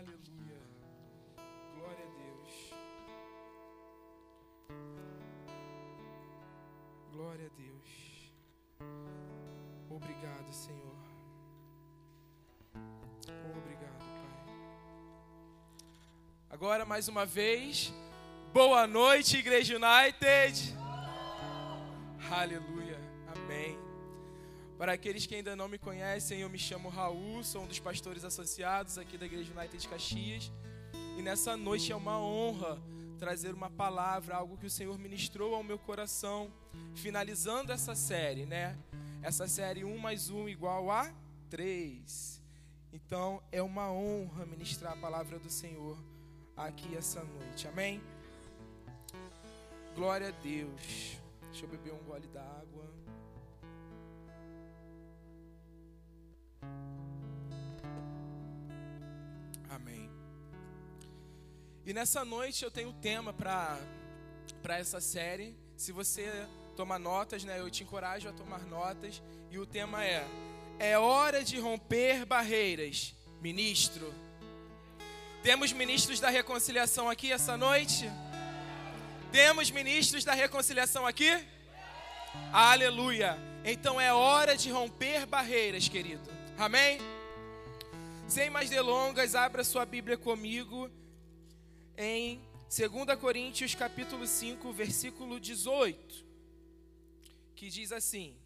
Aleluia. Glória a Deus. Glória a Deus. Obrigado, Senhor. Obrigado, Pai. Agora, mais uma vez, boa noite, Igreja United. Aleluia. Para aqueles que ainda não me conhecem, eu me chamo Raul, sou um dos pastores associados aqui da Igreja United de Caxias. E nessa noite é uma honra trazer uma palavra, algo que o Senhor ministrou ao meu coração, finalizando essa série, né? Essa série 1 mais 1 igual a 3. Então é uma honra ministrar a palavra do Senhor aqui essa noite, amém? Glória a Deus. Deixa eu beber um gole d'água. Amém. E nessa noite eu tenho tema para essa série. Se você toma notas, né, eu te encorajo a tomar notas. E o tema é: É hora de romper barreiras, ministro. Temos ministros da reconciliação aqui essa noite? Temos ministros da reconciliação aqui? Aleluia. Então é hora de romper barreiras, querido. Amém? Sem mais delongas, abra sua Bíblia comigo em 2 Coríntios capítulo 5, versículo 18, que diz assim: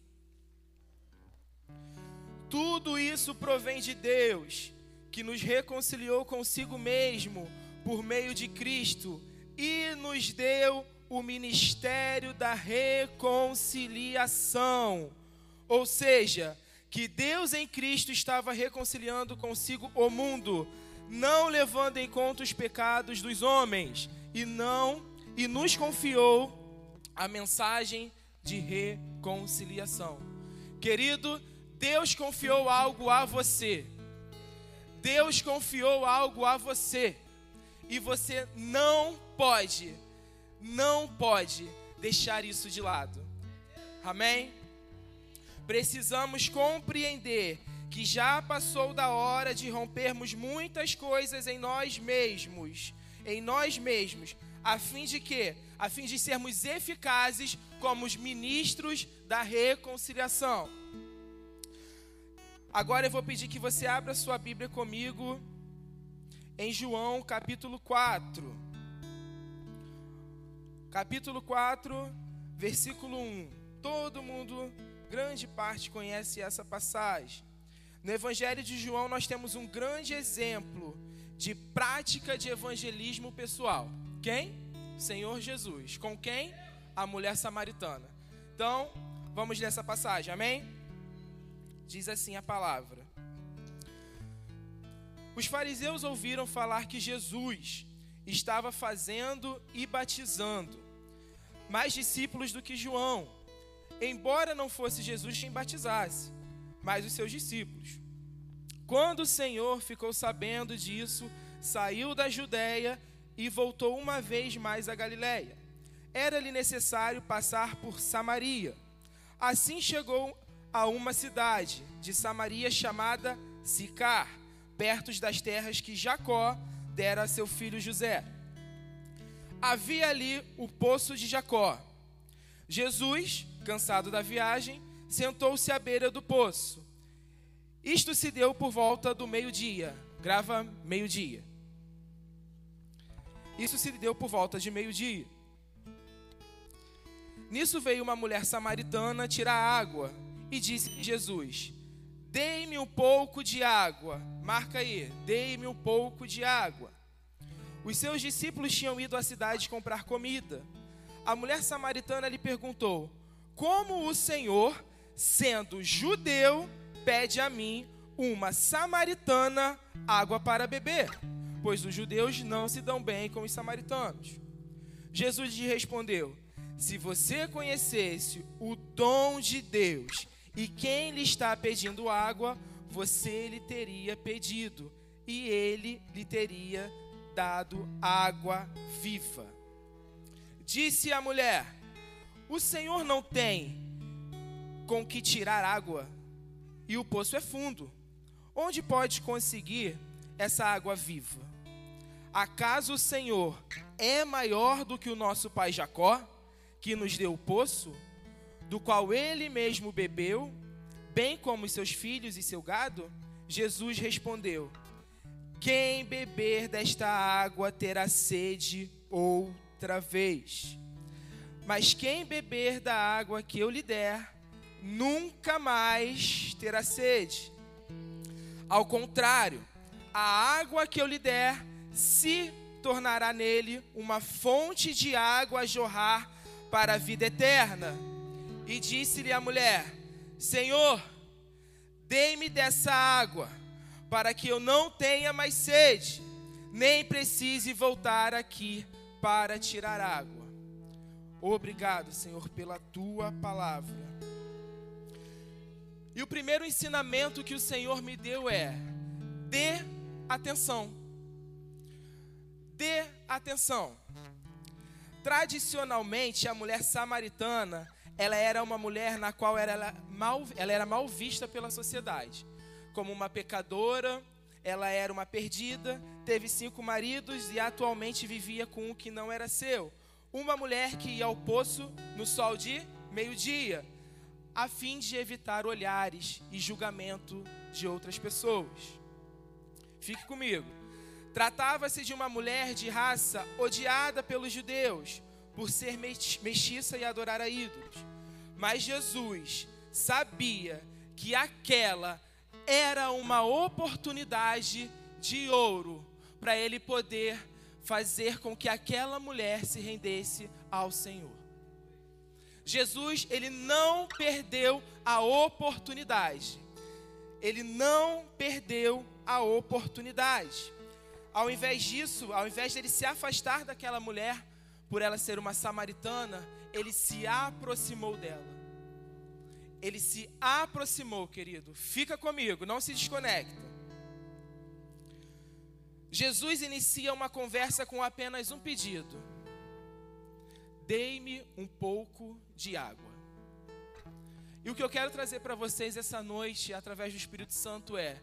Tudo isso provém de Deus, que nos reconciliou consigo mesmo por meio de Cristo e nos deu o ministério da reconciliação. Ou seja, que Deus em Cristo estava reconciliando consigo o mundo, não levando em conta os pecados dos homens, e não e nos confiou a mensagem de reconciliação. Querido, Deus confiou algo a você. Deus confiou algo a você. E você não pode, não pode deixar isso de lado. Amém? Precisamos compreender que já passou da hora de rompermos muitas coisas em nós mesmos, em nós mesmos, a fim de quê? A fim de sermos eficazes como os ministros da reconciliação. Agora eu vou pedir que você abra sua Bíblia comigo em João capítulo 4. Capítulo 4, versículo 1. Todo mundo grande parte conhece essa passagem. No Evangelho de João, nós temos um grande exemplo de prática de evangelismo pessoal. Quem? Senhor Jesus. Com quem? A mulher samaritana. Então, vamos ler essa passagem, amém? Diz assim a palavra: Os fariseus ouviram falar que Jesus estava fazendo e batizando mais discípulos do que João embora não fosse Jesus quem batizasse, mas os seus discípulos. Quando o Senhor ficou sabendo disso, saiu da Judéia e voltou uma vez mais a Galiléia. Era-lhe necessário passar por Samaria. Assim chegou a uma cidade de Samaria chamada Sicar, perto das terras que Jacó dera a seu filho José. Havia ali o poço de Jacó. Jesus cansado da viagem, sentou-se à beira do poço. Isto se deu por volta do meio-dia. Grava meio-dia. Isso se deu por volta de meio-dia. Nisso veio uma mulher samaritana tirar água e disse a Jesus: Dei-me um pouco de água. Marca aí, dei-me um pouco de água. Os seus discípulos tinham ido à cidade comprar comida. A mulher samaritana lhe perguntou: como o Senhor, sendo judeu, pede a mim, uma samaritana, água para beber, pois os judeus não se dão bem com os samaritanos. Jesus lhe respondeu: Se você conhecesse o dom de Deus e quem lhe está pedindo água, você lhe teria pedido e ele lhe teria dado água viva. Disse a mulher: o Senhor não tem com que tirar água e o poço é fundo. Onde pode conseguir essa água viva? Acaso o Senhor é maior do que o nosso pai Jacó, que nos deu o poço, do qual ele mesmo bebeu, bem como seus filhos e seu gado? Jesus respondeu: Quem beber desta água terá sede outra vez. Mas quem beber da água que eu lhe der, nunca mais terá sede. Ao contrário, a água que eu lhe der se tornará nele uma fonte de água a jorrar para a vida eterna. E disse-lhe a mulher: Senhor, dê-me dessa água, para que eu não tenha mais sede, nem precise voltar aqui para tirar água. Obrigado, Senhor, pela tua palavra. E o primeiro ensinamento que o Senhor me deu é: dê atenção. Dê atenção. Tradicionalmente, a mulher samaritana, ela era uma mulher na qual ela, mal, ela era mal vista pela sociedade. Como uma pecadora, ela era uma perdida, teve cinco maridos e atualmente vivia com o que não era seu. Uma mulher que ia ao poço no sol de meio-dia, a fim de evitar olhares e julgamento de outras pessoas. Fique comigo. Tratava-se de uma mulher de raça odiada pelos judeus por ser mestiça e adorar a ídolos. Mas Jesus sabia que aquela era uma oportunidade de ouro para ele poder fazer com que aquela mulher se rendesse ao Senhor. Jesus, ele não perdeu a oportunidade. Ele não perdeu a oportunidade. Ao invés disso, ao invés dele se afastar daquela mulher, por ela ser uma samaritana, ele se aproximou dela ele se aproximou, querido. Fica comigo, não se desconecta. Jesus inicia uma conversa com apenas um pedido: Dei-me um pouco de água. E o que eu quero trazer para vocês essa noite, através do Espírito Santo, é: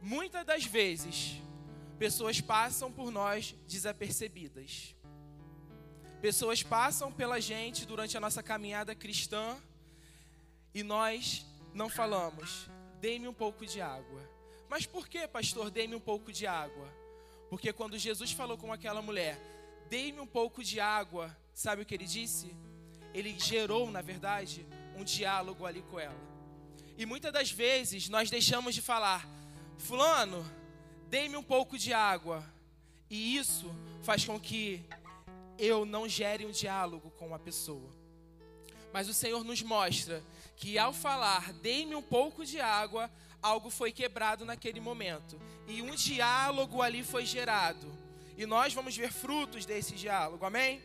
muitas das vezes, pessoas passam por nós desapercebidas. Pessoas passam pela gente durante a nossa caminhada cristã e nós não falamos, dê-me um pouco de água. Mas por que, pastor, dê-me um pouco de água? Porque quando Jesus falou com aquela mulher, dê-me um pouco de água, sabe o que ele disse? Ele gerou, na verdade, um diálogo ali com ela. E muitas das vezes nós deixamos de falar, Fulano, dê-me um pouco de água. E isso faz com que eu não gere um diálogo com a pessoa. Mas o Senhor nos mostra que ao falar, dei-me um pouco de água, algo foi quebrado naquele momento. E um diálogo ali foi gerado. E nós vamos ver frutos desse diálogo, amém?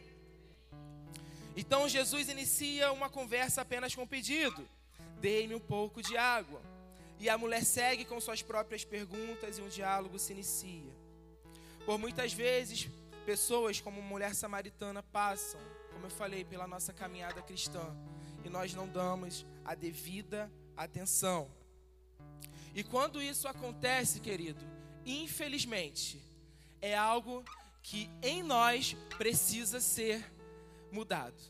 Então Jesus inicia uma conversa apenas com um pedido: dei-me um pouco de água. E a mulher segue com suas próprias perguntas e um diálogo se inicia. Por muitas vezes, pessoas como mulher samaritana passam como eu falei, pela nossa caminhada cristã. E nós não damos a devida atenção. E quando isso acontece, querido, infelizmente, é algo que em nós precisa ser mudado.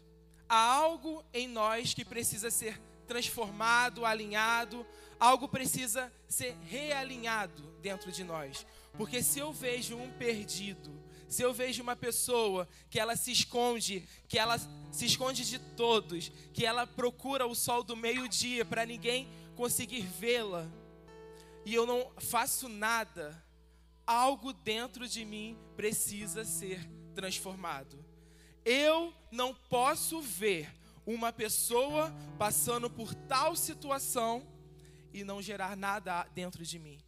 Há algo em nós que precisa ser transformado, alinhado, algo precisa ser realinhado dentro de nós. Porque se eu vejo um perdido, se eu vejo uma pessoa que ela se esconde, que ela se esconde de todos, que ela procura o sol do meio-dia para ninguém conseguir vê-la, e eu não faço nada, algo dentro de mim precisa ser transformado. Eu não posso ver uma pessoa passando por tal situação e não gerar nada dentro de mim.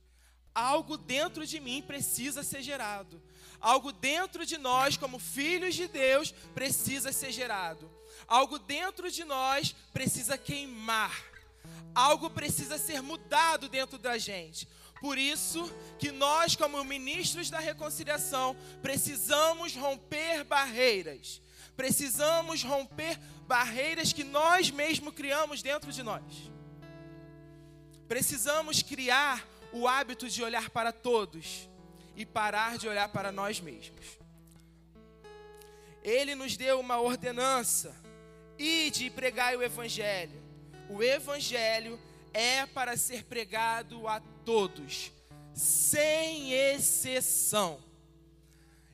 Algo dentro de mim precisa ser gerado. Algo dentro de nós, como filhos de Deus, precisa ser gerado. Algo dentro de nós precisa queimar. Algo precisa ser mudado dentro da gente. Por isso que nós, como ministros da reconciliação, precisamos romper barreiras. Precisamos romper barreiras que nós mesmos criamos dentro de nós. Precisamos criar o hábito de olhar para todos e parar de olhar para nós mesmos. Ele nos deu uma ordenança e de pregar o evangelho. O evangelho é para ser pregado a todos, sem exceção.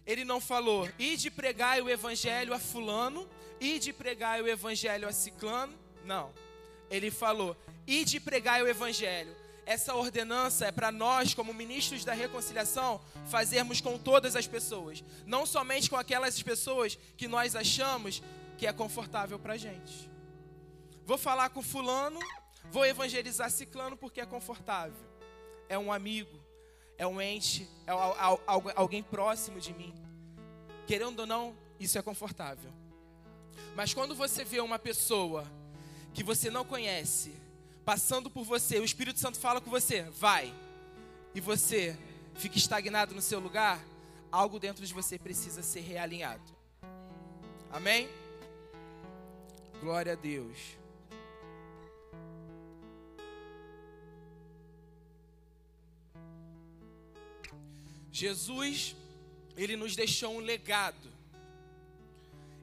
Ele não falou, e de pregar o evangelho a fulano, e de pregar o evangelho a ciclano. Não. Ele falou, e de pregar o evangelho. Essa ordenança é para nós, como ministros da reconciliação, fazermos com todas as pessoas, não somente com aquelas pessoas que nós achamos que é confortável para a gente. Vou falar com fulano, vou evangelizar ciclano porque é confortável. É um amigo, é um ente, é alguém próximo de mim. Querendo ou não, isso é confortável. Mas quando você vê uma pessoa que você não conhece, passando por você, o Espírito Santo fala com você, vai, e você fica estagnado no seu lugar, algo dentro de você precisa ser realinhado. Amém? Glória a Deus. Jesus, ele nos deixou um legado.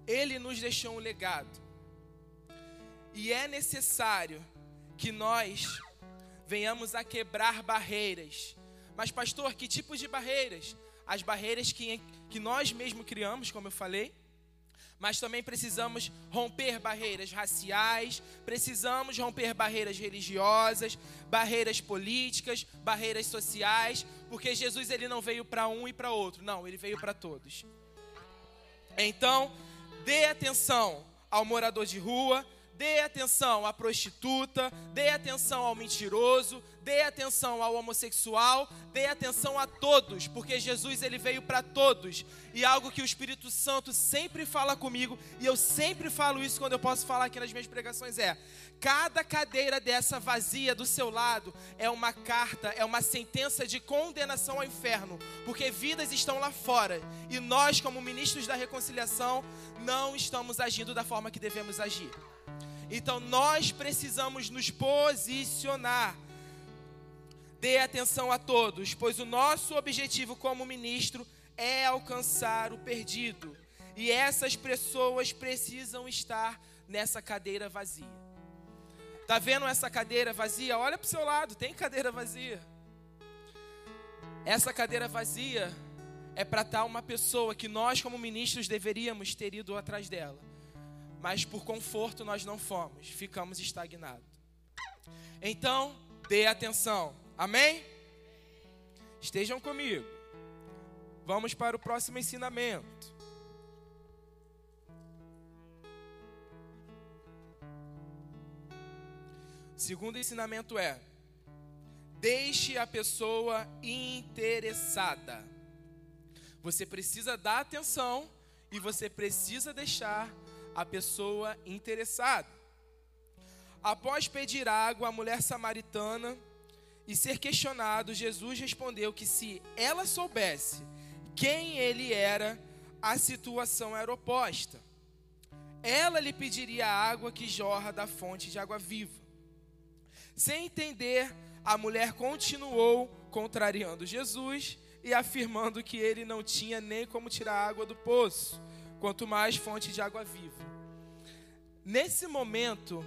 Ele nos deixou um legado. E é necessário que nós venhamos a quebrar barreiras. Mas, pastor, que tipo de barreiras? As barreiras que, que nós mesmos criamos, como eu falei mas também precisamos romper barreiras raciais, precisamos romper barreiras religiosas, barreiras políticas, barreiras sociais, porque Jesus ele não veio para um e para outro, não, ele veio para todos. Então, dê atenção ao morador de rua, dê atenção à prostituta, dê atenção ao mentiroso, dê atenção ao homossexual, dê atenção a todos, porque Jesus ele veio para todos. E algo que o Espírito Santo sempre fala comigo, e eu sempre falo isso quando eu posso falar aqui nas minhas pregações é: cada cadeira dessa vazia do seu lado é uma carta, é uma sentença de condenação ao inferno, porque vidas estão lá fora, e nós como ministros da reconciliação não estamos agindo da forma que devemos agir. Então nós precisamos nos posicionar. Dê atenção a todos, pois o nosso objetivo como ministro é alcançar o perdido. E essas pessoas precisam estar nessa cadeira vazia. Tá vendo essa cadeira vazia? Olha para o seu lado, tem cadeira vazia. Essa cadeira vazia é para estar uma pessoa que nós, como ministros, deveríamos ter ido atrás dela mas por conforto nós não fomos, ficamos estagnados. Então, dê atenção, amém? Estejam comigo. Vamos para o próximo ensinamento. Segundo ensinamento é: deixe a pessoa interessada. Você precisa dar atenção e você precisa deixar a pessoa interessada. Após pedir água à mulher samaritana e ser questionado, Jesus respondeu que se ela soubesse quem ele era, a situação era oposta. Ela lhe pediria a água que jorra da fonte de água viva. Sem entender, a mulher continuou contrariando Jesus e afirmando que ele não tinha nem como tirar água do poço quanto mais fonte de água viva. Nesse momento,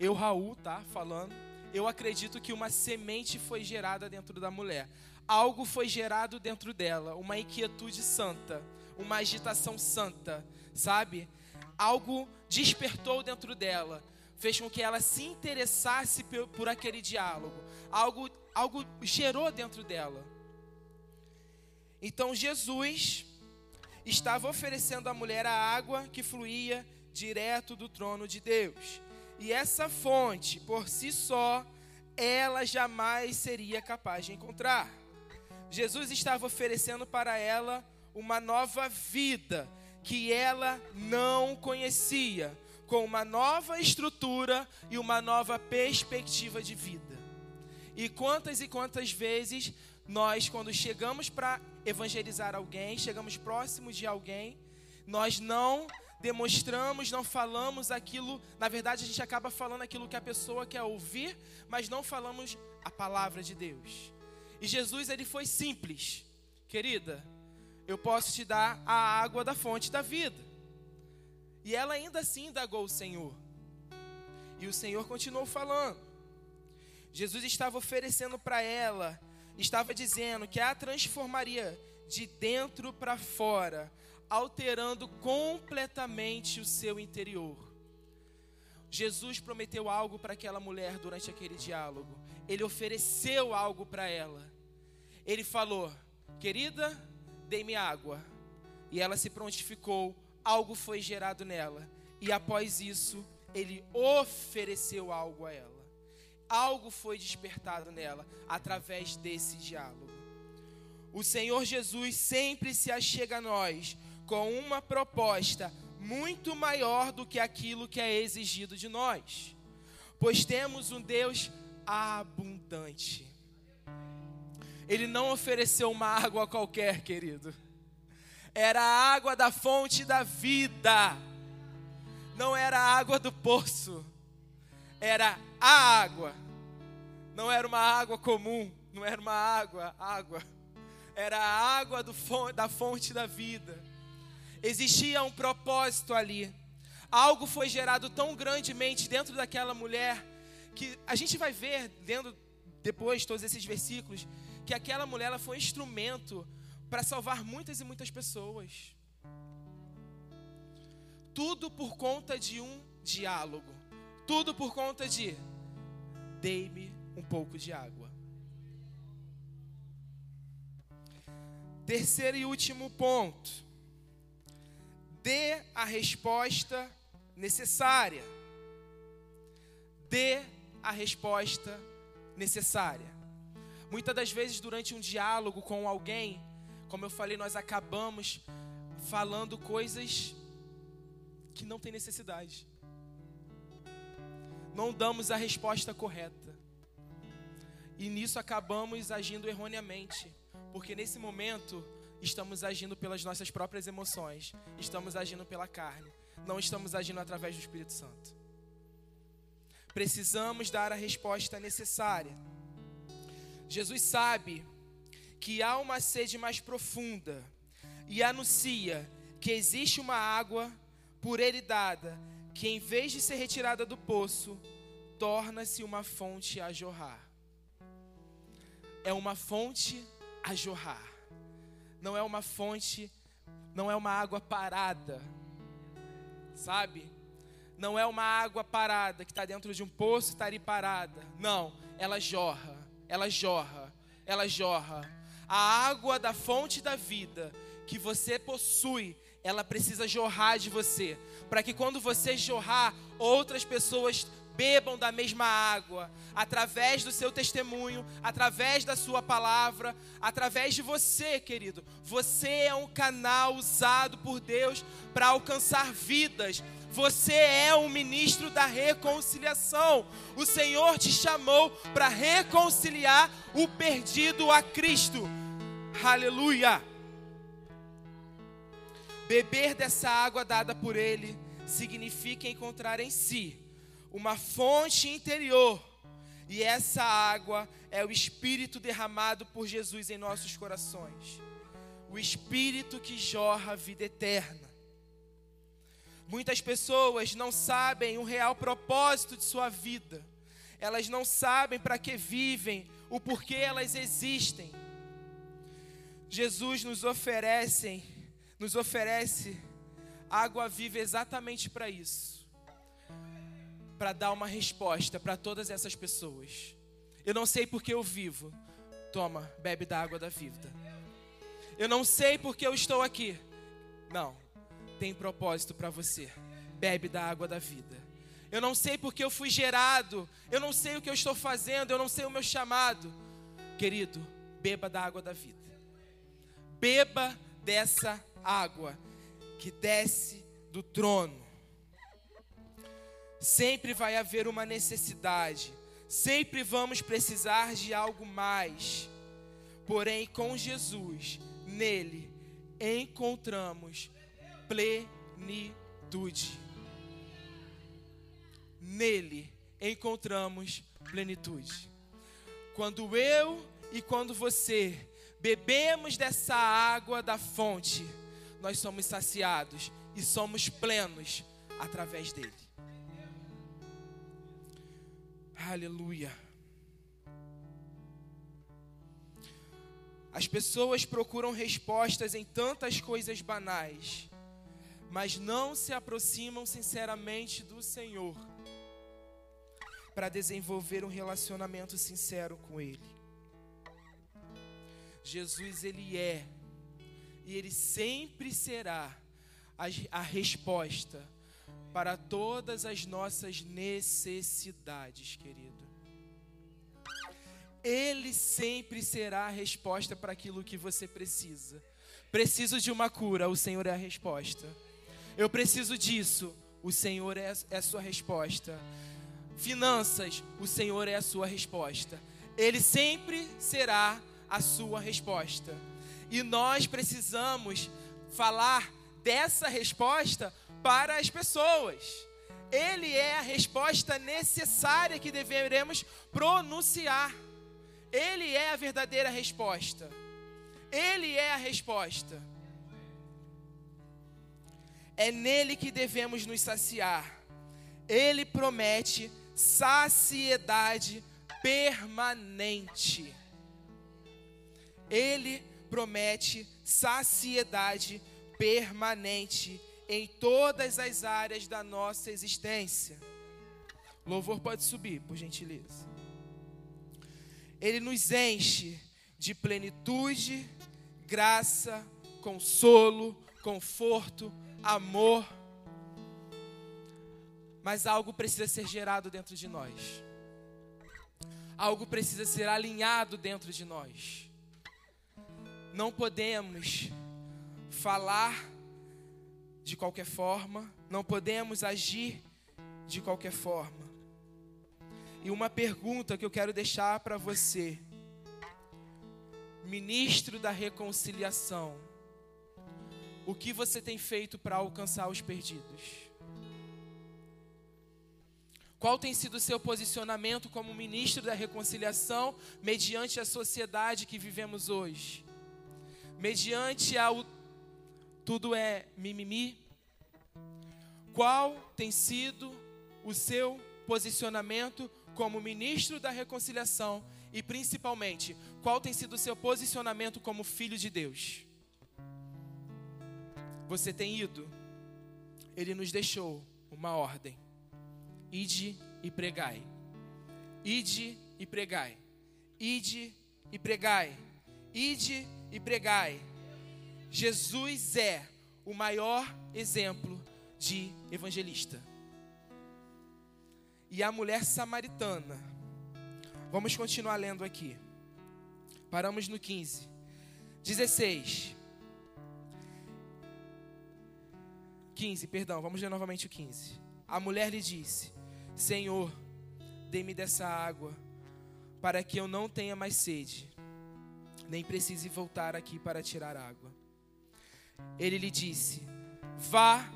eu, Raul, tá falando, eu acredito que uma semente foi gerada dentro da mulher. Algo foi gerado dentro dela, uma inquietude santa, uma agitação santa, sabe? Algo despertou dentro dela, fez com que ela se interessasse por, por aquele diálogo. Algo, algo gerou dentro dela. Então Jesus estava oferecendo à mulher a água que fluía direto do trono de Deus. E essa fonte, por si só, ela jamais seria capaz de encontrar. Jesus estava oferecendo para ela uma nova vida que ela não conhecia, com uma nova estrutura e uma nova perspectiva de vida. E quantas e quantas vezes nós, quando chegamos para evangelizar alguém, chegamos próximos de alguém, nós não demonstramos, não falamos aquilo, na verdade a gente acaba falando aquilo que a pessoa quer ouvir, mas não falamos a palavra de Deus. E Jesus ele foi simples, querida, eu posso te dar a água da fonte da vida. E ela ainda assim indagou o Senhor. E o Senhor continuou falando. Jesus estava oferecendo para ela, estava dizendo que a transformaria de dentro para fora, alterando completamente o seu interior. Jesus prometeu algo para aquela mulher durante aquele diálogo. Ele ofereceu algo para ela. Ele falou: Querida, dê-me água. E ela se prontificou, algo foi gerado nela. E após isso, ele ofereceu algo a ela. Algo foi despertado nela através desse diálogo. O Senhor Jesus sempre se achega a nós com uma proposta muito maior do que aquilo que é exigido de nós, pois temos um Deus abundante. Ele não ofereceu uma água qualquer, querido. Era a água da fonte da vida. Não era a água do poço. Era a água. Não era uma água comum, não era uma água, água. Era a água do, da fonte da vida. Existia um propósito ali. Algo foi gerado tão grandemente dentro daquela mulher que a gente vai ver dentro depois todos esses versículos que aquela mulher ela foi um instrumento para salvar muitas e muitas pessoas. Tudo por conta de um diálogo. Tudo por conta de dei-me um pouco de água. Terceiro e último ponto. Dê a resposta necessária. Dê a resposta necessária. Muitas das vezes, durante um diálogo com alguém, como eu falei, nós acabamos falando coisas que não tem necessidade. Não damos a resposta correta. E nisso acabamos agindo erroneamente, porque nesse momento estamos agindo pelas nossas próprias emoções, estamos agindo pela carne, não estamos agindo através do Espírito Santo. Precisamos dar a resposta necessária. Jesus sabe que há uma sede mais profunda e anuncia que existe uma água por ele dada, que em vez de ser retirada do poço, torna-se uma fonte a jorrar. É uma fonte a jorrar. Não é uma fonte, não é uma água parada. Sabe? Não é uma água parada que está dentro de um poço e está ali parada. Não, ela jorra ela jorra, ela jorra. A água da fonte da vida que você possui, ela precisa jorrar de você, para que quando você jorrar, outras pessoas bebam da mesma água, através do seu testemunho, através da sua palavra, através de você, querido. Você é um canal usado por Deus para alcançar vidas, você é um ministro da reconciliação. O Senhor te chamou para reconciliar o perdido a Cristo. Aleluia. Beber dessa água dada por Ele significa encontrar em si uma fonte interior. E essa água é o Espírito derramado por Jesus em nossos corações. O Espírito que jorra a vida eterna. Muitas pessoas não sabem o real propósito de sua vida. Elas não sabem para que vivem, o porquê elas existem. Jesus nos oferece, nos oferece água viva exatamente para isso. Para dar uma resposta para todas essas pessoas. Eu não sei porque eu vivo. Toma, bebe da água da vida. Eu não sei porque eu estou aqui. Não tem propósito para você. Bebe da água da vida. Eu não sei porque eu fui gerado, eu não sei o que eu estou fazendo, eu não sei o meu chamado. Querido, beba da água da vida. Beba dessa água que desce do trono. Sempre vai haver uma necessidade, sempre vamos precisar de algo mais. Porém, com Jesus, nele, encontramos plenitude. Nele encontramos plenitude. Quando eu e quando você bebemos dessa água da fonte, nós somos saciados e somos plenos através dele. Aleluia. As pessoas procuram respostas em tantas coisas banais, mas não se aproximam sinceramente do Senhor para desenvolver um relacionamento sincero com Ele. Jesus, Ele é e Ele sempre será a, a resposta para todas as nossas necessidades, querido. Ele sempre será a resposta para aquilo que você precisa. Preciso de uma cura, o Senhor é a resposta. Eu preciso disso, o Senhor é, é a sua resposta. Finanças, o Senhor é a sua resposta. Ele sempre será a sua resposta. E nós precisamos falar dessa resposta para as pessoas. Ele é a resposta necessária que deveremos pronunciar. Ele é a verdadeira resposta. Ele é a resposta. É nele que devemos nos saciar. Ele promete saciedade permanente. Ele promete saciedade permanente em todas as áreas da nossa existência. Louvor pode subir, por gentileza. Ele nos enche de plenitude, graça, consolo, conforto, amor. Mas algo precisa ser gerado dentro de nós. Algo precisa ser alinhado dentro de nós. Não podemos falar de qualquer forma, não podemos agir de qualquer forma. E uma pergunta que eu quero deixar para você, ministro da reconciliação: o que você tem feito para alcançar os perdidos? Qual tem sido o seu posicionamento como ministro da reconciliação mediante a sociedade que vivemos hoje? Mediante ao tudo é mimimi? Qual tem sido o seu posicionamento como ministro da reconciliação e principalmente, qual tem sido o seu posicionamento como filho de Deus? Você tem ido? Ele nos deixou uma ordem: ide e pregai. Ide e pregai. Ide e pregai. Ide e pregai. Jesus é o maior exemplo de evangelista e a mulher samaritana. Vamos continuar lendo aqui. Paramos no 15. 16. 15, perdão, vamos ler novamente o 15. A mulher lhe disse: Senhor, dê-me dessa água, para que eu não tenha mais sede, nem precise voltar aqui para tirar água. Ele lhe disse: Vá,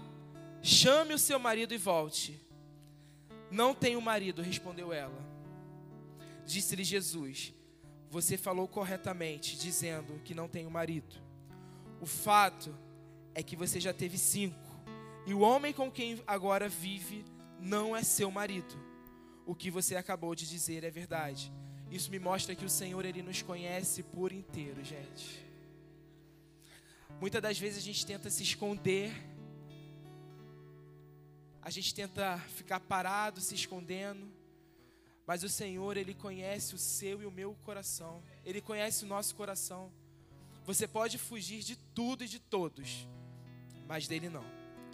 chame o seu marido e volte. Não tenho marido, respondeu ela. Disse-lhe Jesus: Você falou corretamente, dizendo que não tenho marido. O fato é que você já teve cinco, e o homem com quem agora vive não é seu marido. O que você acabou de dizer é verdade. Isso me mostra que o Senhor ele nos conhece por inteiro, gente. Muitas das vezes a gente tenta se esconder a gente tenta ficar parado, se escondendo. Mas o Senhor, Ele conhece o seu e o meu coração. Ele conhece o nosso coração. Você pode fugir de tudo e de todos, mas dele não.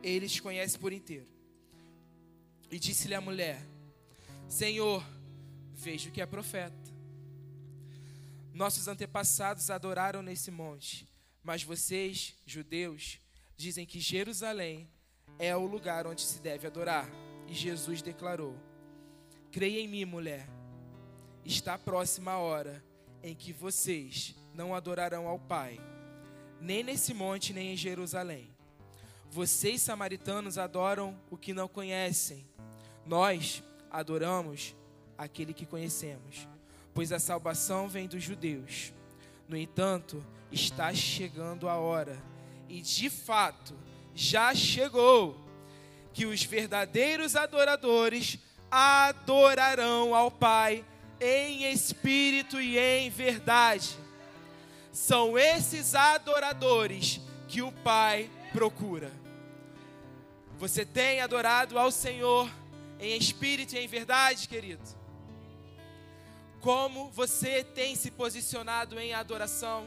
Ele te conhece por inteiro. E disse-lhe a mulher: Senhor, vejo que é profeta. Nossos antepassados adoraram nesse monte, mas vocês, judeus, dizem que Jerusalém é o lugar onde se deve adorar. E Jesus declarou: Creia em mim, mulher. Está próxima a hora em que vocês não adorarão ao Pai, nem nesse monte, nem em Jerusalém. Vocês, samaritanos, adoram o que não conhecem. Nós adoramos aquele que conhecemos, pois a salvação vem dos judeus. No entanto, está chegando a hora, e de fato já chegou, que os verdadeiros adoradores adorarão ao Pai em espírito e em verdade. São esses adoradores que o Pai procura. Você tem adorado ao Senhor em espírito e em verdade, querido? Como você tem se posicionado em adoração?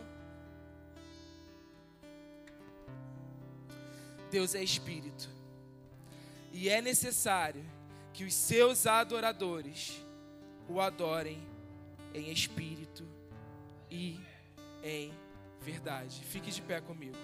Deus é espírito. E é necessário que os seus adoradores o adorem em espírito e em verdade. Fique de pé comigo.